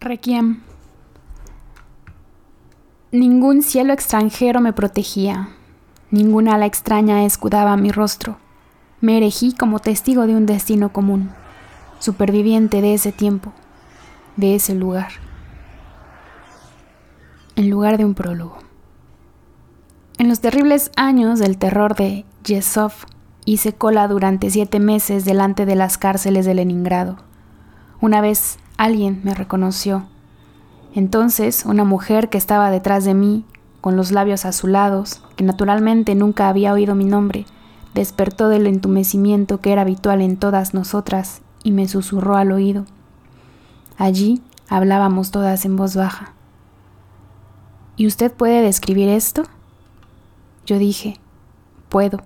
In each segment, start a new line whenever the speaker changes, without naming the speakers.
Requiem. Ningún cielo extranjero me protegía, ninguna ala extraña escudaba mi rostro. Me erigí como testigo de un destino común, superviviente de ese tiempo, de ese lugar, en lugar de un prólogo. En los terribles años del terror de Yesov, hice cola durante siete meses delante de las cárceles de Leningrado. Una vez alguien me reconoció entonces una mujer que estaba detrás de mí, con los labios azulados, que naturalmente nunca había oído mi nombre, despertó del entumecimiento que era habitual en todas nosotras y me susurró al oído. Allí hablábamos todas en voz baja. ¿Y usted puede describir esto? Yo dije, puedo.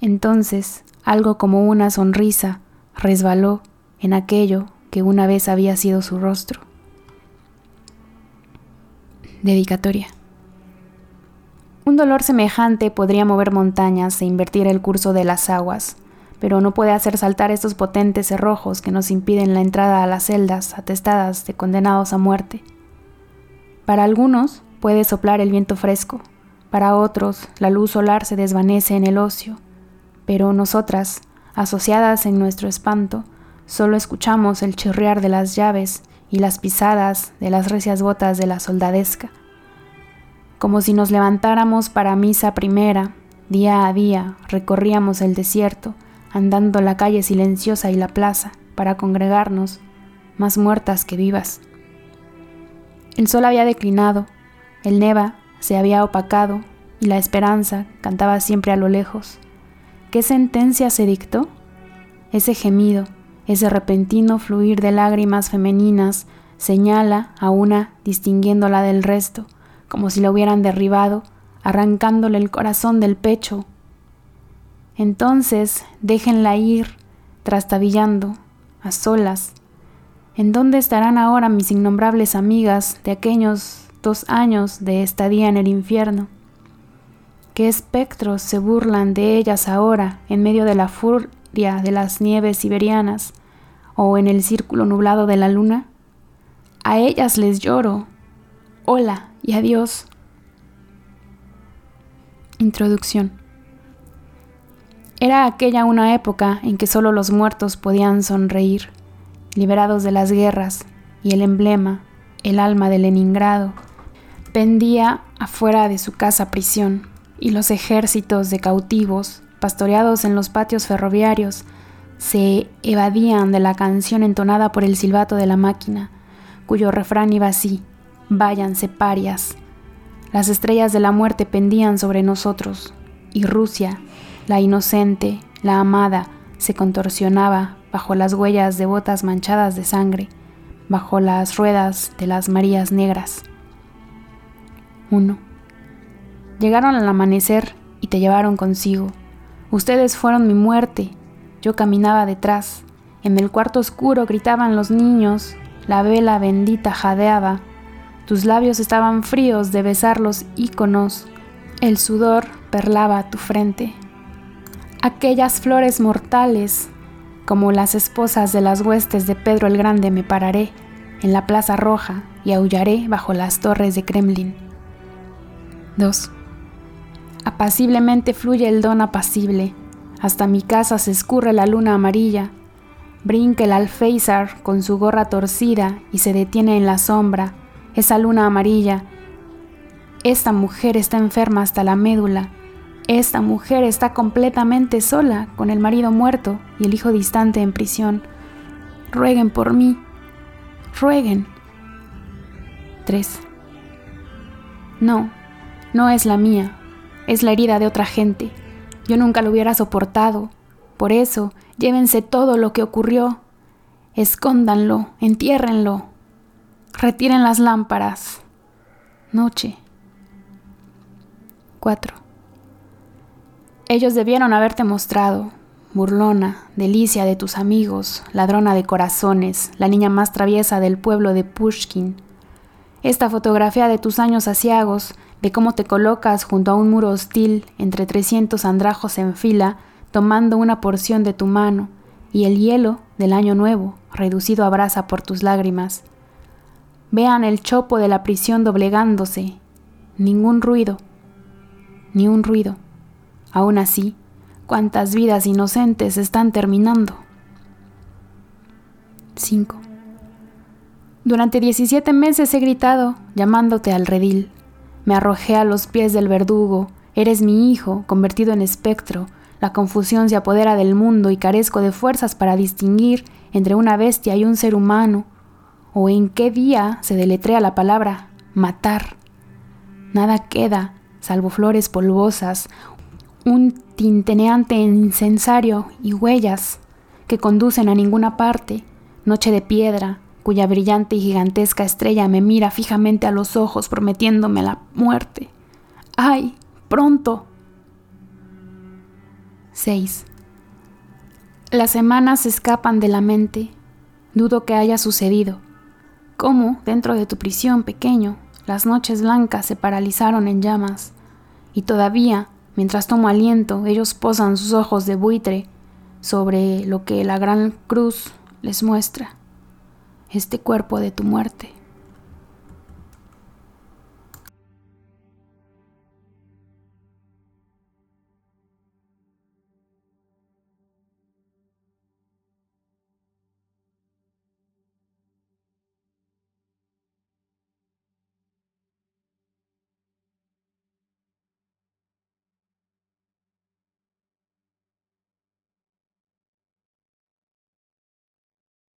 Entonces, algo como una sonrisa resbaló en aquello que una vez había sido su rostro. Dedicatoria. Un dolor semejante podría mover montañas e invertir el curso de las aguas, pero no puede hacer saltar estos potentes cerrojos que nos impiden la entrada a las celdas atestadas de condenados a muerte. Para algunos puede soplar el viento fresco, para otros la luz solar se desvanece en el ocio, pero nosotras, asociadas en nuestro espanto, solo escuchamos el chirriar de las llaves y las pisadas de las recias botas de la soldadesca. Como si nos levantáramos para misa primera, día a día recorríamos el desierto, andando la calle silenciosa y la plaza para congregarnos, más muertas que vivas. El sol había declinado, el neva se había opacado y la esperanza cantaba siempre a lo lejos. ¿Qué sentencia se dictó? Ese gemido, ese repentino fluir de lágrimas femeninas señala a una distinguiéndola del resto, como si la hubieran derribado, arrancándole el corazón del pecho. Entonces déjenla ir, trastabillando, a solas. ¿En dónde estarán ahora mis innombrables amigas de aquellos dos años de estadía en el infierno? ¿Qué espectros se burlan de ellas ahora en medio de la de las nieves siberianas o en el círculo nublado de la luna? A ellas les lloro. Hola y adiós. Introducción. Era aquella una época en que solo los muertos podían sonreír, liberados de las guerras, y el emblema, el alma de Leningrado, pendía afuera de su casa prisión, y los ejércitos de cautivos pastoreados en los patios ferroviarios, se evadían de la canción entonada por el silbato de la máquina, cuyo refrán iba así, váyanse parias. Las estrellas de la muerte pendían sobre nosotros, y Rusia, la inocente, la amada, se contorsionaba bajo las huellas de botas manchadas de sangre, bajo las ruedas de las Marías Negras. 1. Llegaron al amanecer y te llevaron consigo Ustedes fueron mi muerte. Yo caminaba detrás. En el cuarto oscuro gritaban los niños. La vela bendita jadeaba. Tus labios estaban fríos de besar los íconos. El sudor perlaba tu frente. Aquellas flores mortales, como las esposas de las huestes de Pedro el Grande, me pararé en la Plaza Roja y aullaré bajo las torres de Kremlin. 2. Apaciblemente fluye el don apacible. Hasta mi casa se escurre la luna amarilla. Brinca el alféizar con su gorra torcida y se detiene en la sombra. Esa luna amarilla. Esta mujer está enferma hasta la médula. Esta mujer está completamente sola, con el marido muerto y el hijo distante en prisión. Rueguen por mí. Rueguen. 3. No, no es la mía, es la herida de otra gente. Yo nunca lo hubiera soportado. Por eso, llévense todo lo que ocurrió. Escóndanlo, entiérrenlo. Retiren las lámparas. Noche. 4. Ellos debieron haberte mostrado, burlona, delicia de tus amigos, ladrona de corazones, la niña más traviesa del pueblo de Pushkin. Esta fotografía de tus años asiagos, de cómo te colocas junto a un muro hostil entre 300 andrajos en fila, tomando una porción de tu mano, y el hielo del año nuevo, reducido a brasa por tus lágrimas. Vean el chopo de la prisión doblegándose. Ningún ruido, ni un ruido. Aún así, cuántas vidas inocentes están terminando. 5. Durante 17 meses he gritado, llamándote al redil. Me arrojé a los pies del verdugo. Eres mi hijo, convertido en espectro. La confusión se apodera del mundo y carezco de fuerzas para distinguir entre una bestia y un ser humano. ¿O en qué día se deletrea la palabra matar? Nada queda, salvo flores polvosas, un tinteneante incensario y huellas que conducen a ninguna parte, noche de piedra, cuya brillante y gigantesca estrella me mira fijamente a los ojos prometiéndome la muerte. ¡Ay! ¡Pronto! 6. Las semanas se escapan de la mente. Dudo que haya sucedido. ¿Cómo, dentro de tu prisión pequeño, las noches blancas se paralizaron en llamas? Y todavía, mientras tomo aliento, ellos posan sus ojos de buitre sobre lo que la gran cruz les muestra, este cuerpo de tu muerte.